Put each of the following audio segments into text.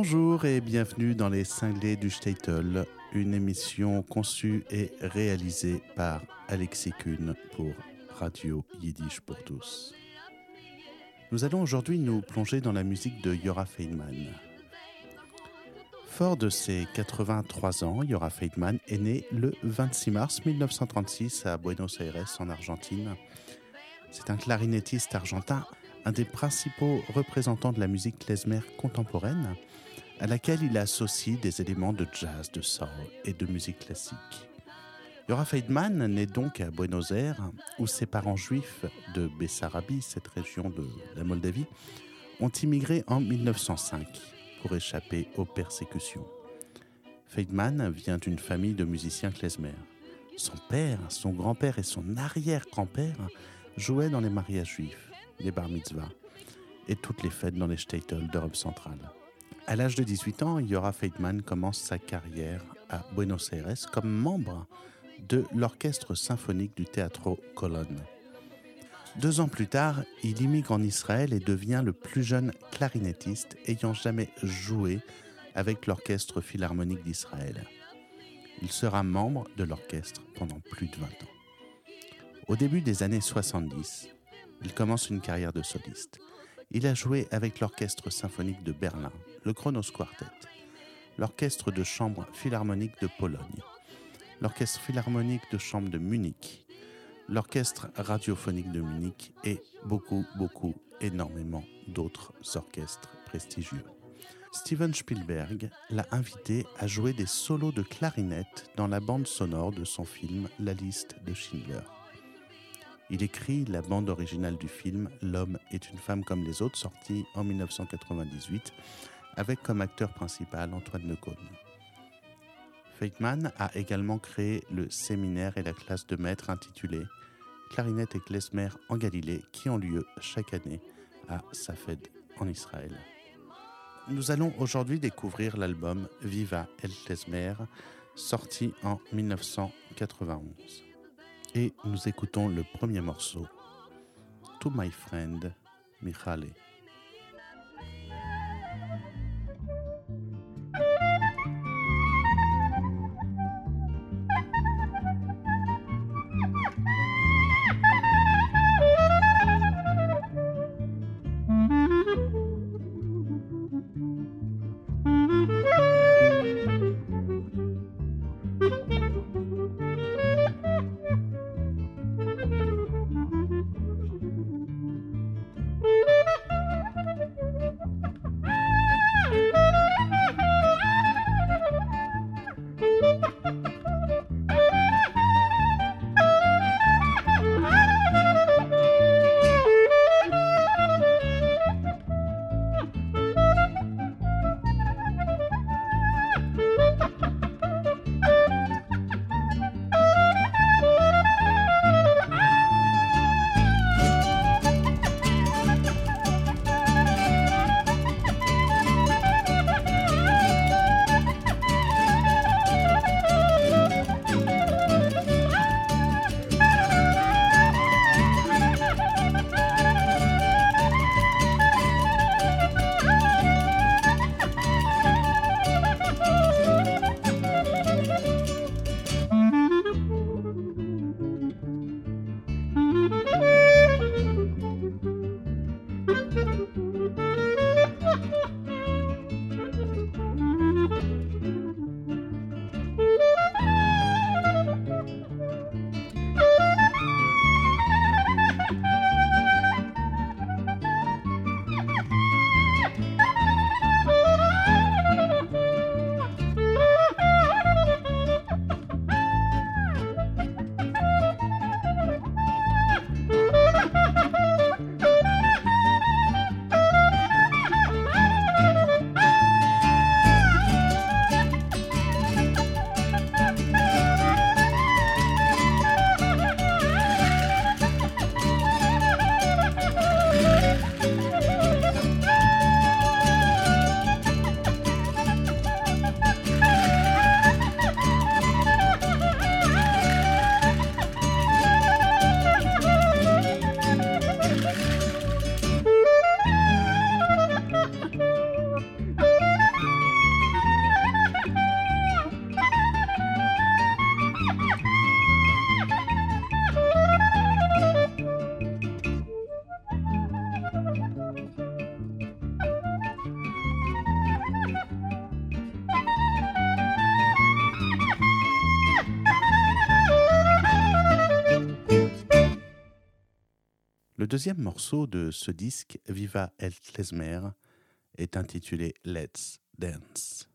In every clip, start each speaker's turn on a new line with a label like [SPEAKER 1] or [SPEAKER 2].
[SPEAKER 1] Bonjour et bienvenue dans les cinglés du Statel, une émission conçue et réalisée par Alexis Kuhn pour Radio Yiddish pour tous. Nous allons aujourd'hui nous plonger dans la musique de Yora Feynman. Fort de ses 83 ans, Yora Feynman est né le 26 mars 1936 à Buenos Aires en Argentine. C'est un clarinettiste argentin, un des principaux représentants de la musique klezmer contemporaine à laquelle il associe des éléments de jazz, de soul et de musique classique. Yora Feidman naît donc à Buenos Aires, où ses parents juifs de Bessarabie, cette région de la Moldavie, ont immigré en 1905 pour échapper aux persécutions. Feidman vient d'une famille de musiciens klezmer. Son père, son grand-père et son arrière-grand-père jouaient dans les mariages juifs, les bar mitzvahs et toutes les fêtes dans les shtetl d'Europe centrale. À l'âge de 18 ans, Yora Feitman commence sa carrière à Buenos Aires comme membre de l'orchestre symphonique du Teatro Colón. Deux ans plus tard, il immigre en Israël et devient le plus jeune clarinettiste ayant jamais joué avec l'orchestre philharmonique d'Israël. Il sera membre de l'orchestre pendant plus de 20 ans. Au début des années 70, il commence une carrière de soliste. Il a joué avec l'Orchestre symphonique de Berlin, le Kronos Quartet, l'Orchestre de chambre philharmonique de Pologne, l'Orchestre philharmonique de chambre de Munich, l'Orchestre radiophonique de Munich et beaucoup, beaucoup, énormément d'autres orchestres prestigieux. Steven Spielberg l'a invité à jouer des solos de clarinette dans la bande sonore de son film La liste de Schindler. Il écrit la bande originale du film L'homme est une femme comme les autres, sorti en 1998, avec comme acteur principal Antoine Decaune. Feitman a également créé le séminaire et la classe de maître intitulée Clarinette et klezmer en Galilée, qui ont lieu chaque année à Safed en Israël. Nous allons aujourd'hui découvrir l'album Viva el Klezmer, sorti en 1991 et nous écoutons le premier morceau, To My Friend Michale. Deuxième morceau de ce disque, Viva el Klezmer, est intitulé Let's Dance.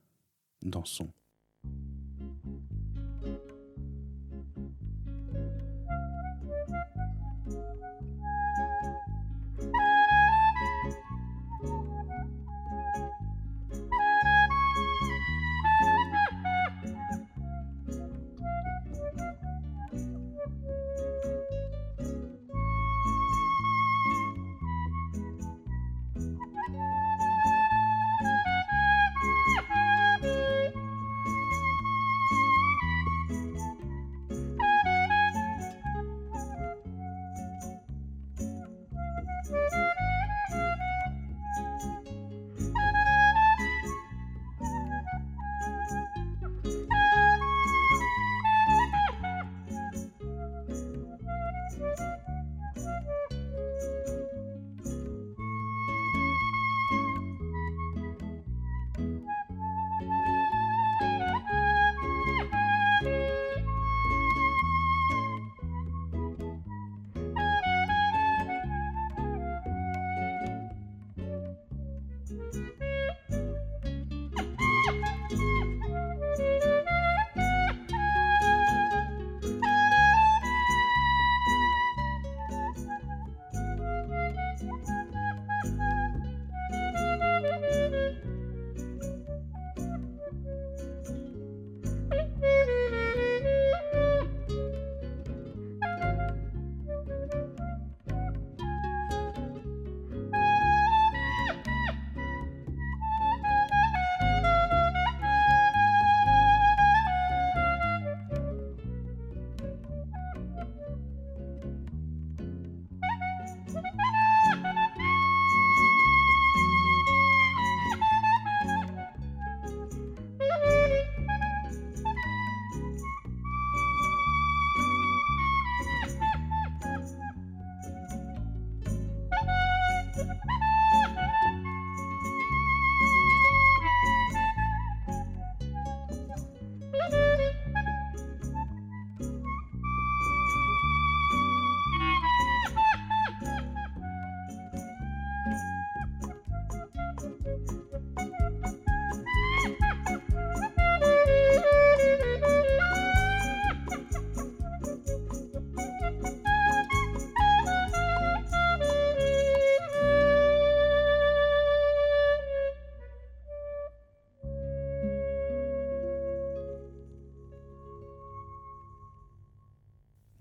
[SPEAKER 1] Dansons.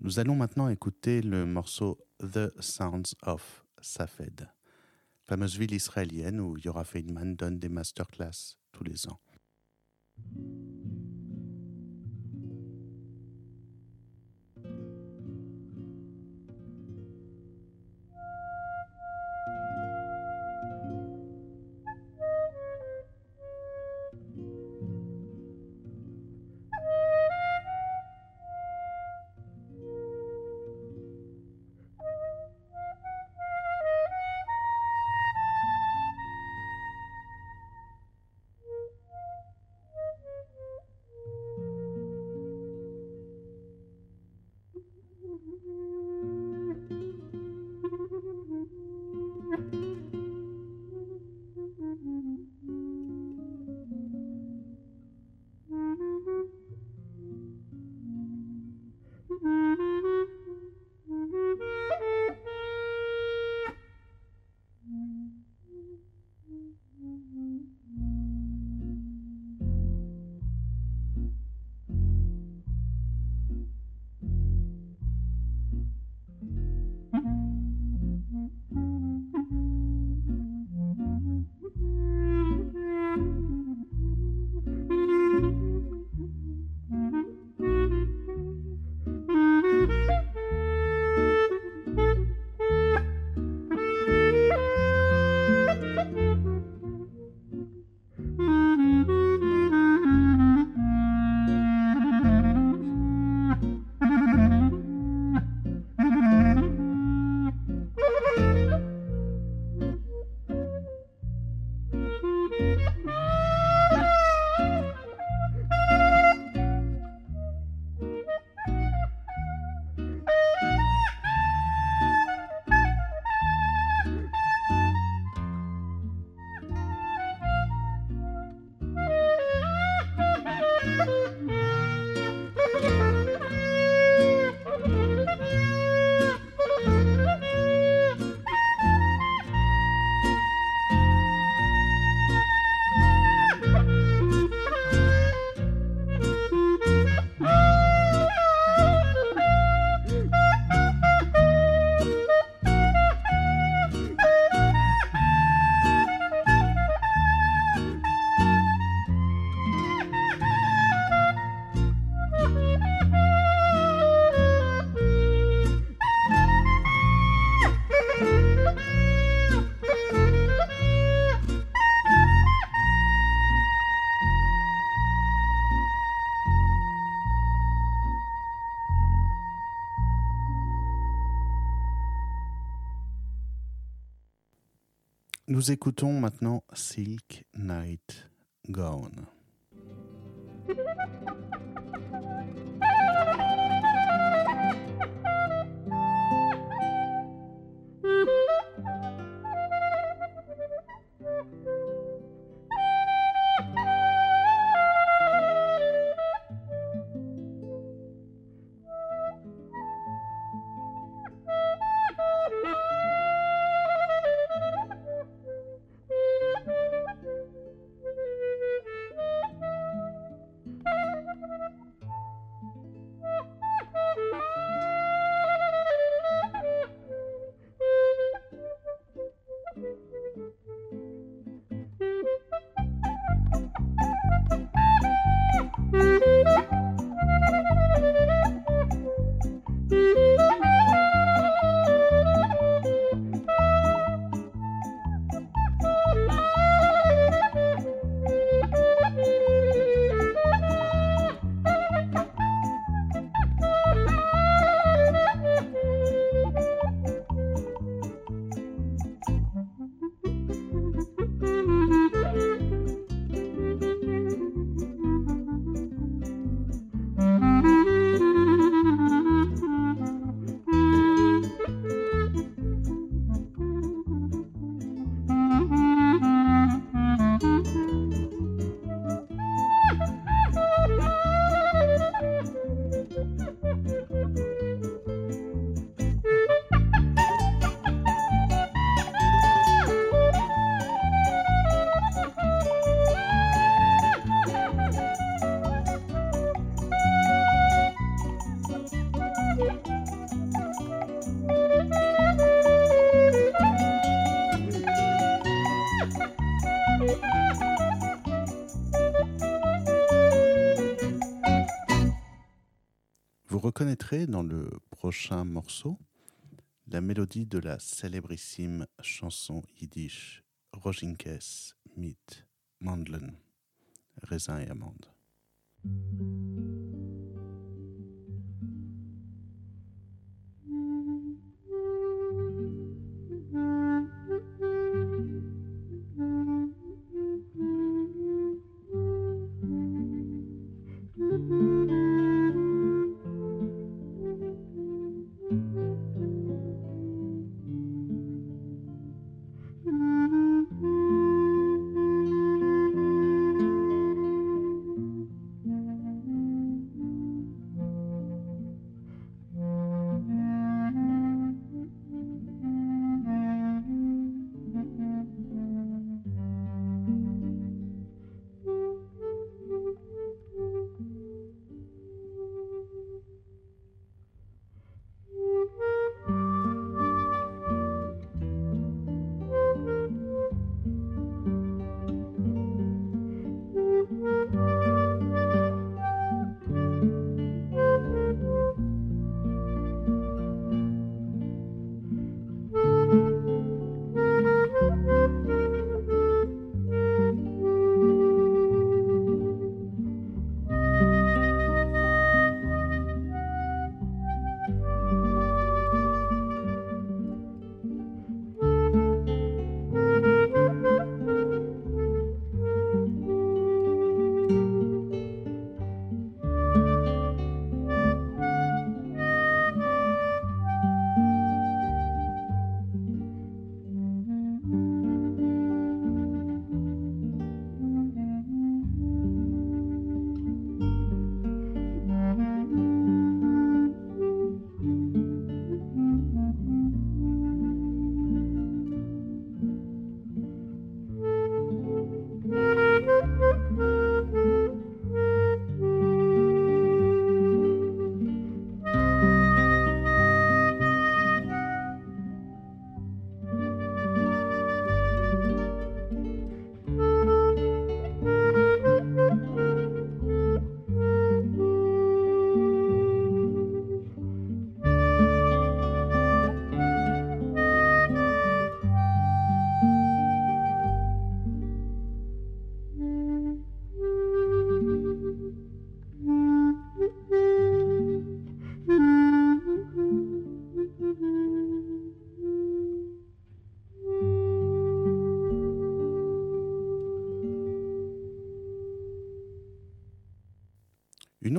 [SPEAKER 1] Nous allons maintenant écouter le morceau The Sounds of Safed, fameuse ville israélienne où Yora Feynman donne des masterclass tous les ans. Nous écoutons maintenant Silk Night Gone. Reconnaîtrez dans le prochain morceau la mélodie de la célébrissime chanson yiddish Rojinkes mit Mandlen, raisin et amande.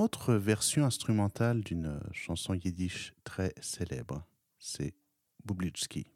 [SPEAKER 1] Autre version instrumentale d'une chanson yiddish très célèbre. C'est Bublitsky.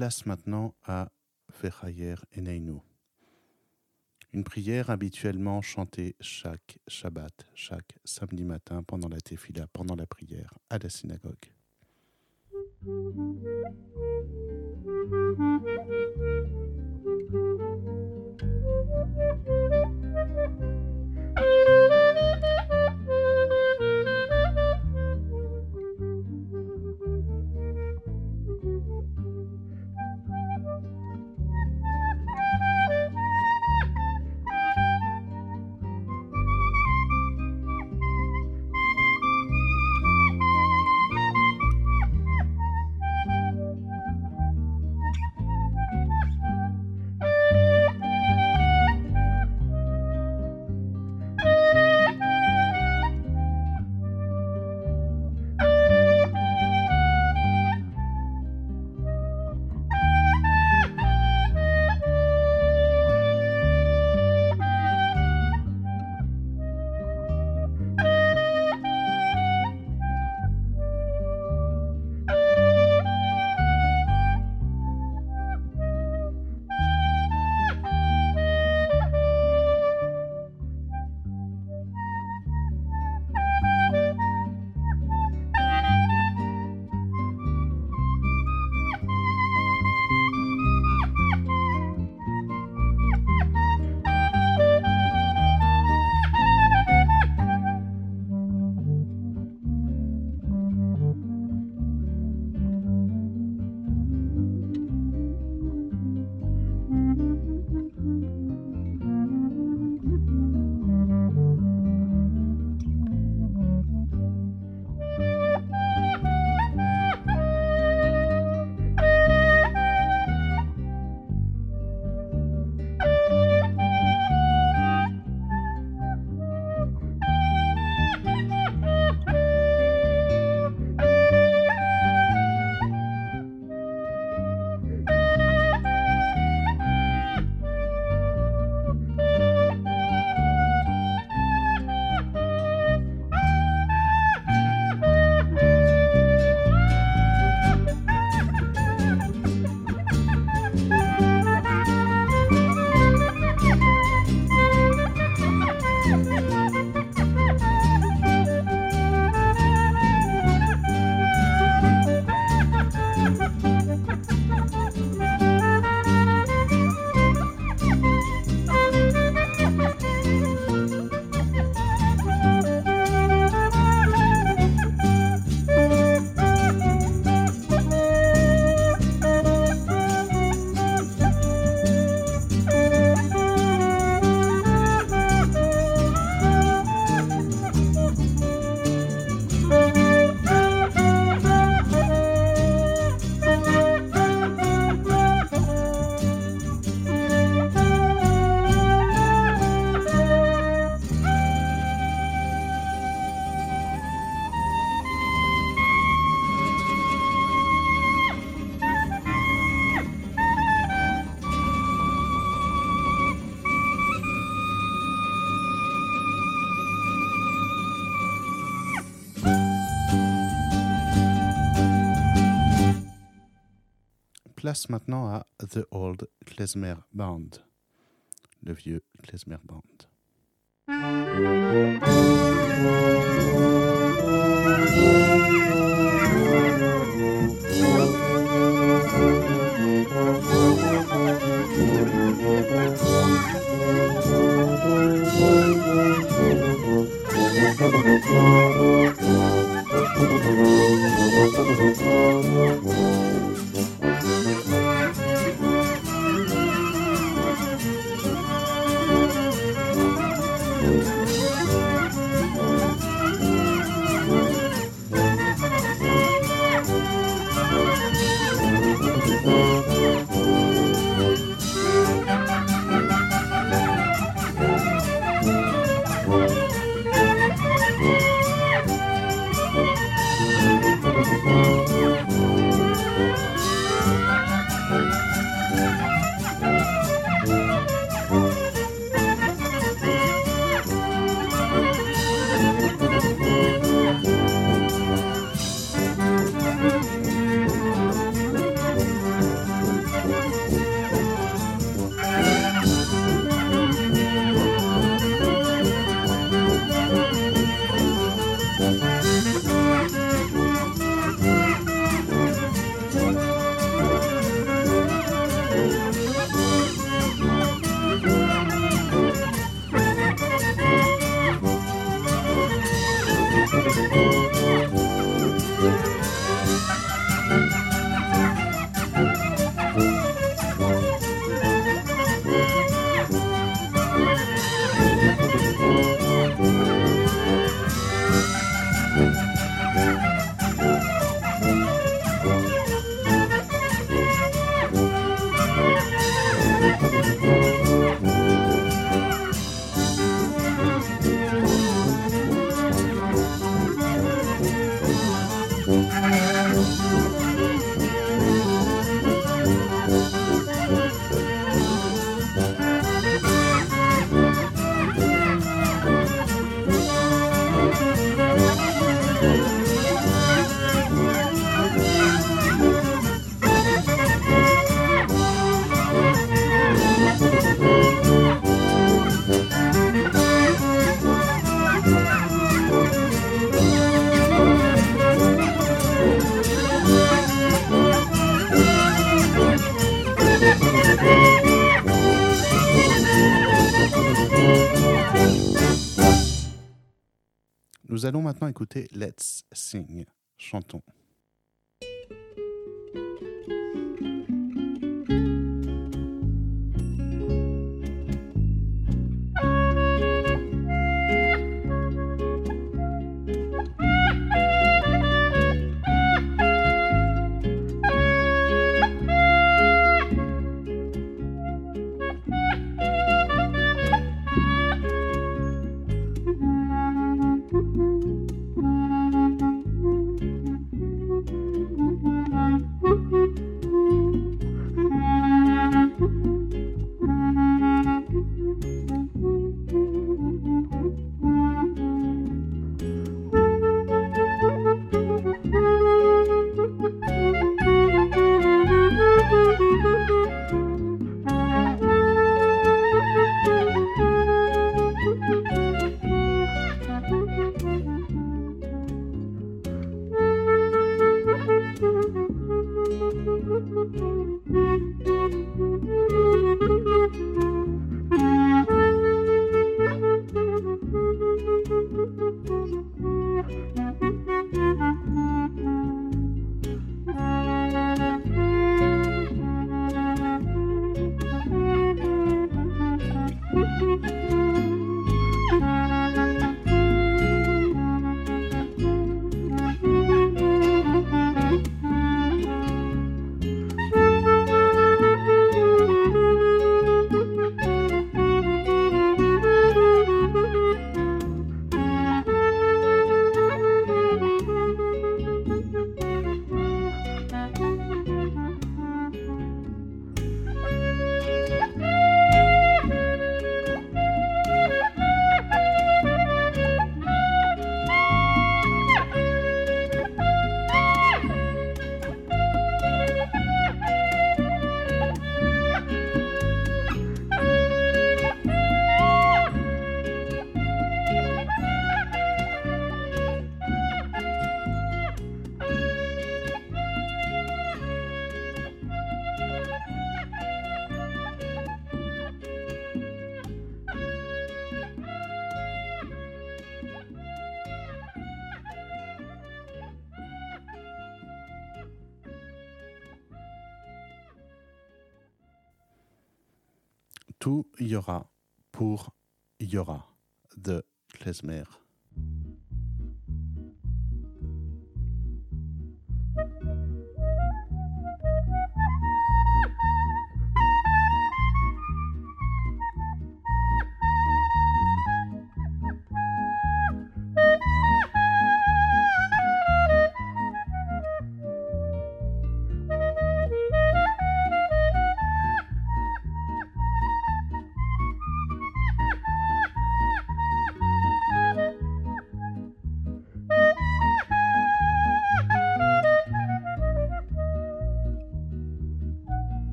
[SPEAKER 1] place maintenant à Vechayer Eneinu, une prière habituellement chantée chaque Shabbat, chaque samedi matin pendant la tefila, pendant la prière à la synagogue. Place maintenant à The Old Klezmer Band, le vieux Klezmer Band. Let's Sing. Chantons. Tout y aura pour y aura de Klezmer.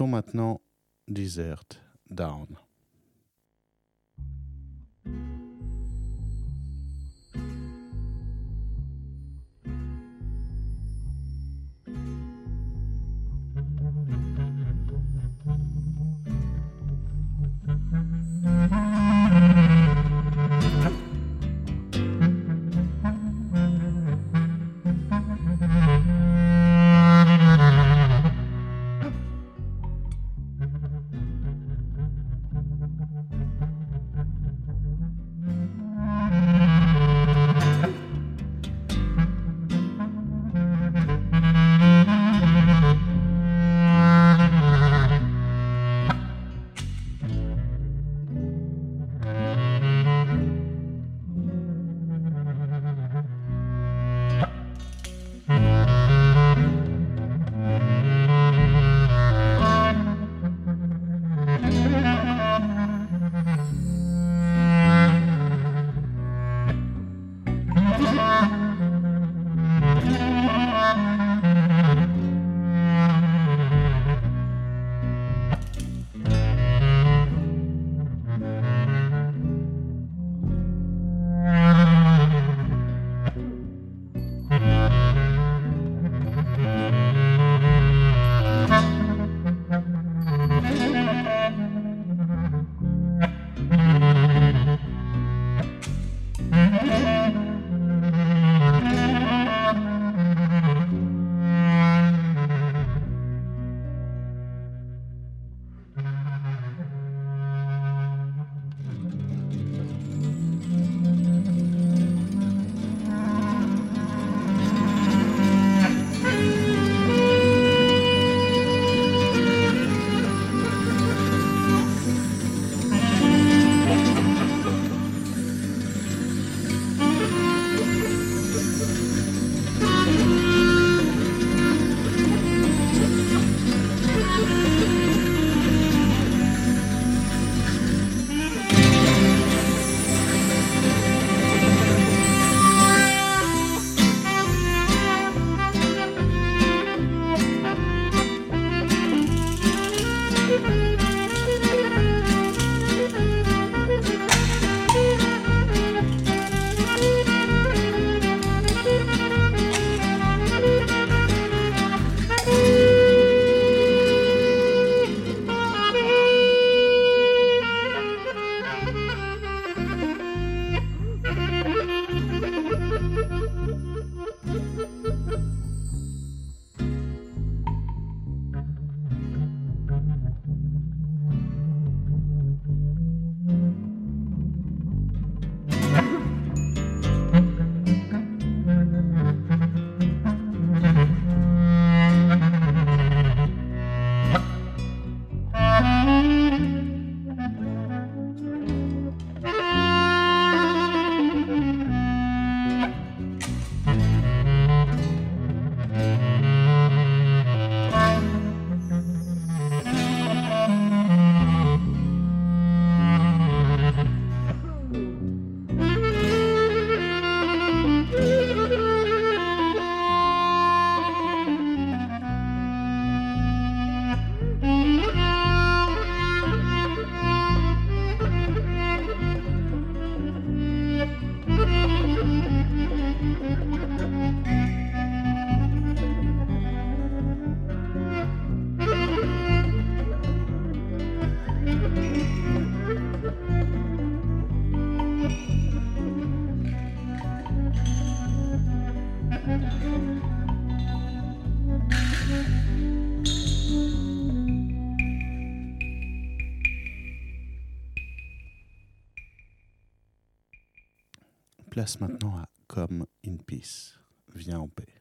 [SPEAKER 1] Écoutons maintenant Desert Down. Place maintenant à Come in Peace. Viens en paix.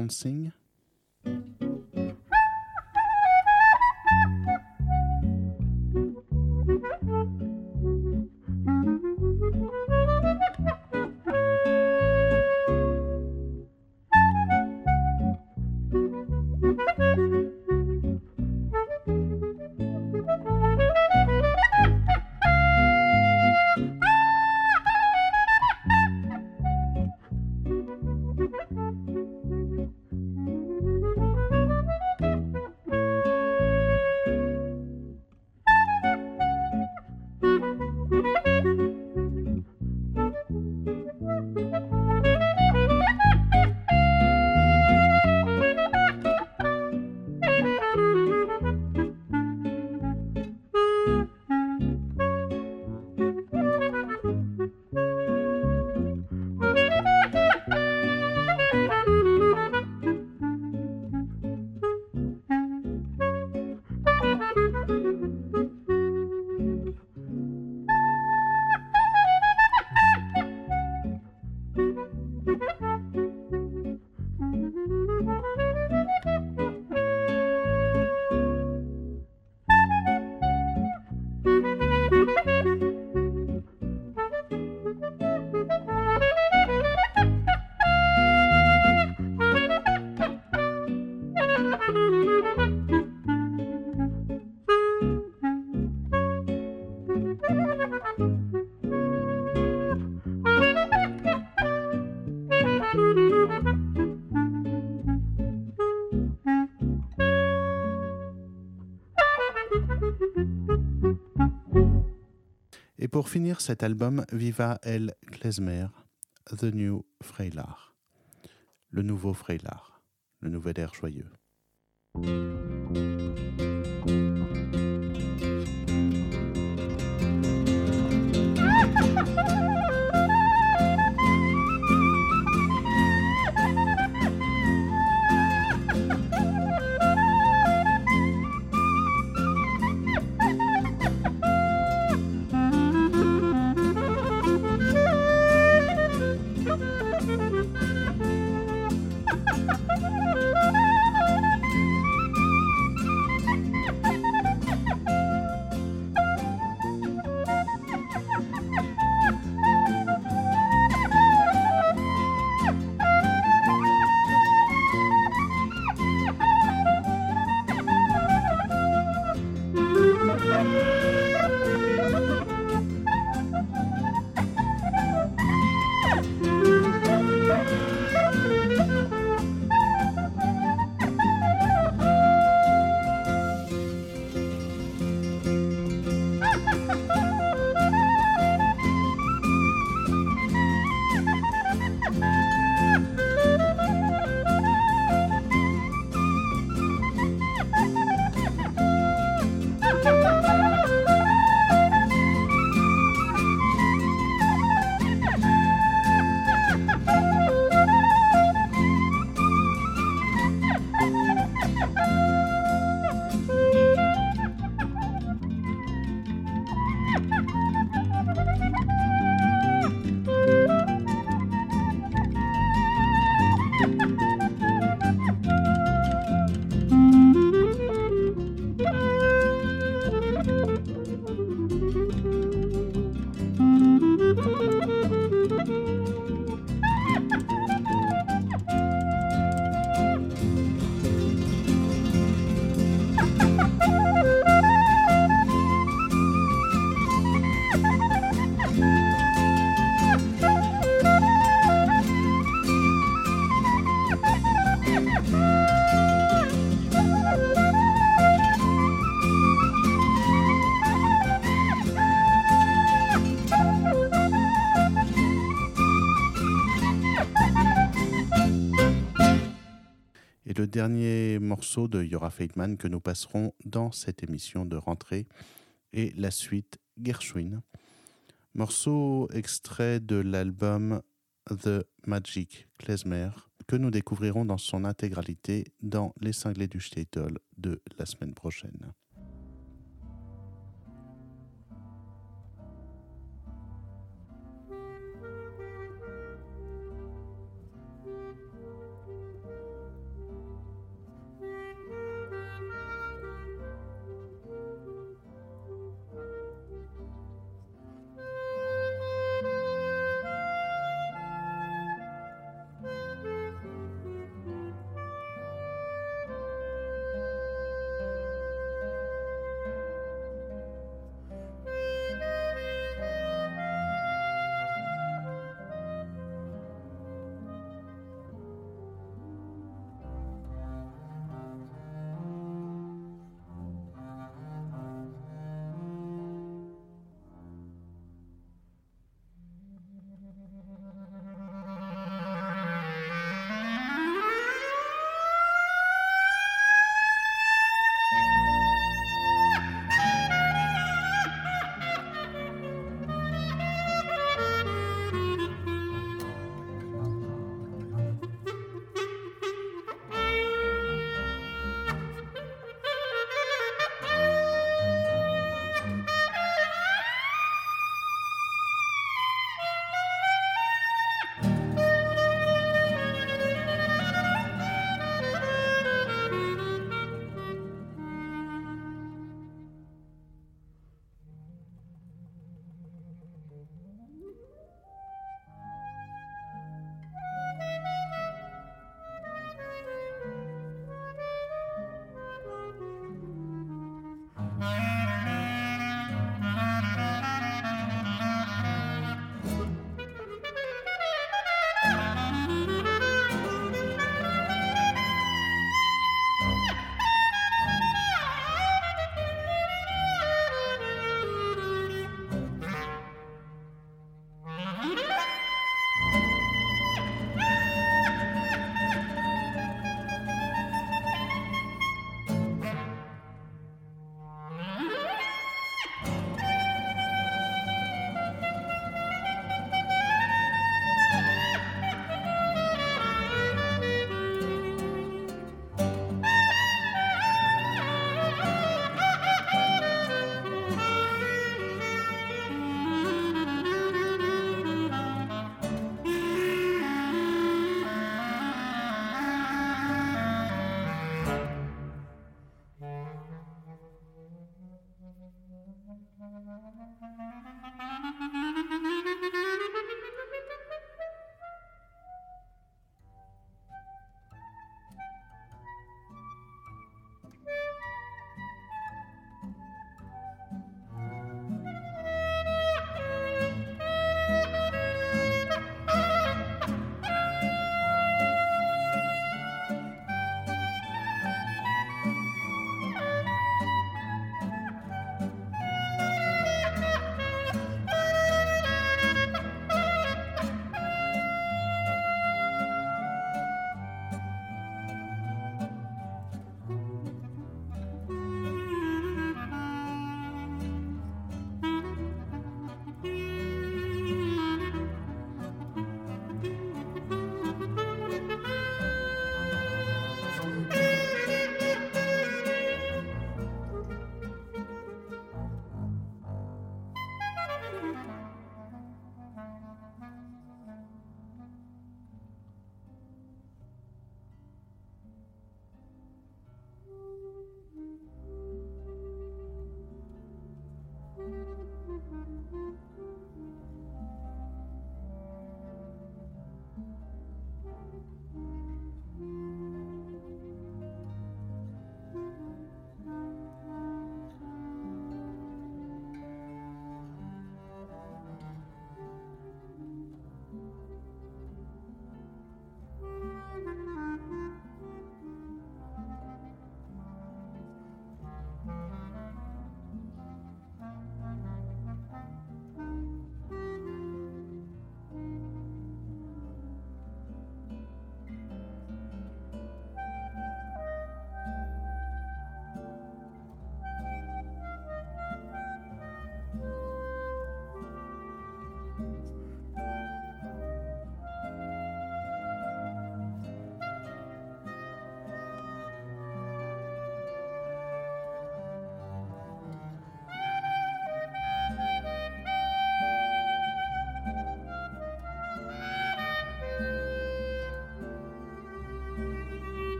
[SPEAKER 1] oncinha. Pour finir cet album, Viva El Klezmer, The New Freilar. Le nouveau Freilar, le nouvel air joyeux. De Yora Feitman que nous passerons dans cette émission de rentrée et la suite Gershwin. Morceau extrait de l'album The Magic Klezmer que nous découvrirons dans son intégralité dans Les Cinglés du Statel de la semaine prochaine.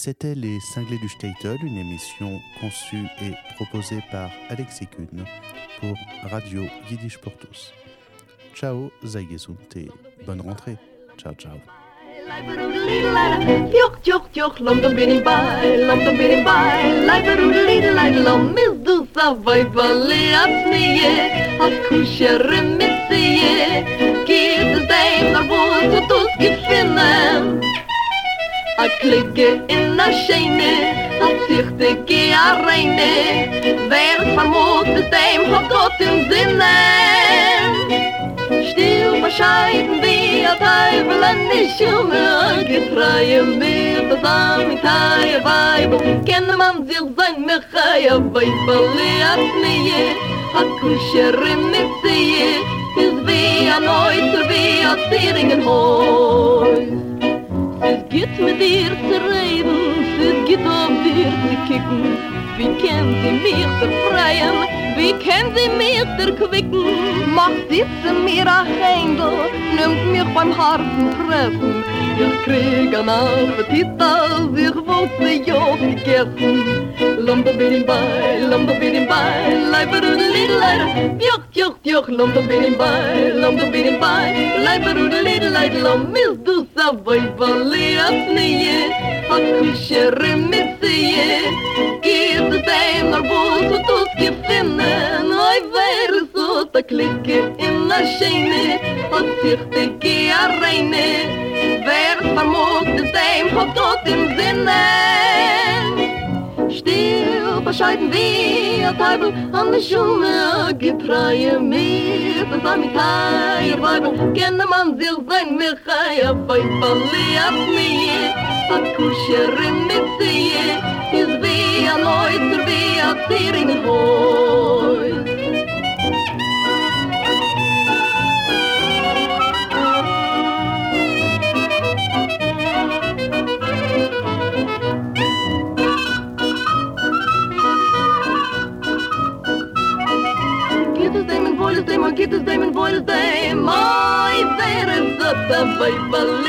[SPEAKER 1] C'était Les Cinglés du Statel, une émission conçue et proposée par Alexis Kuhn pour Radio Yiddish pour tous. Ciao, Zaygesunt et bonne rentrée. Ciao, ciao.
[SPEAKER 2] a klicke in a scheine, a zichte ge a reine, wer vermut es dem hat Gott im Sinne. Stil bescheiden wie a Teufel an die Schumme, a getreue mir das am Itaie Weibel, kenne man sich sein Mechaia, weibeli a Pnie, a kuschere mitzie, is wie a neuter, wie a zieringen hoi. Es geht mit dir zu reden Es geht auf dir zu kicken. Wie kennt sie mich befreien Wie kann sie mir zerquicken? Macht sitze mir ein Händel, nimmt mich beim harten Treffen. Ich krieg ein Appetit, als ich wusste, ja gegessen. Lumba bin bei, lumba bin bei, leiber und lidleid. Juch, juch, juch, lumba bin bei, lumba bin bei, leiber und lidleid. Lommil du sa voi valias nie, hat mich schirr mit sie. Gib dem Arbus und je pinnen, oi wer so te klikken in a schene, hat sich de kia reine, wer vermogt es dem, hat Gott im Sinne. Still bescheiden wie a an der Schumme, getreue mir, das am Teir Weibel, kenne man sich sein Michai, a Beifalli palli mir, a Kuscherin mit sie, is via Lloyd, via Tiering Lloyd. Kittes dem en voiles dem, oi, der is dat, dat wij wel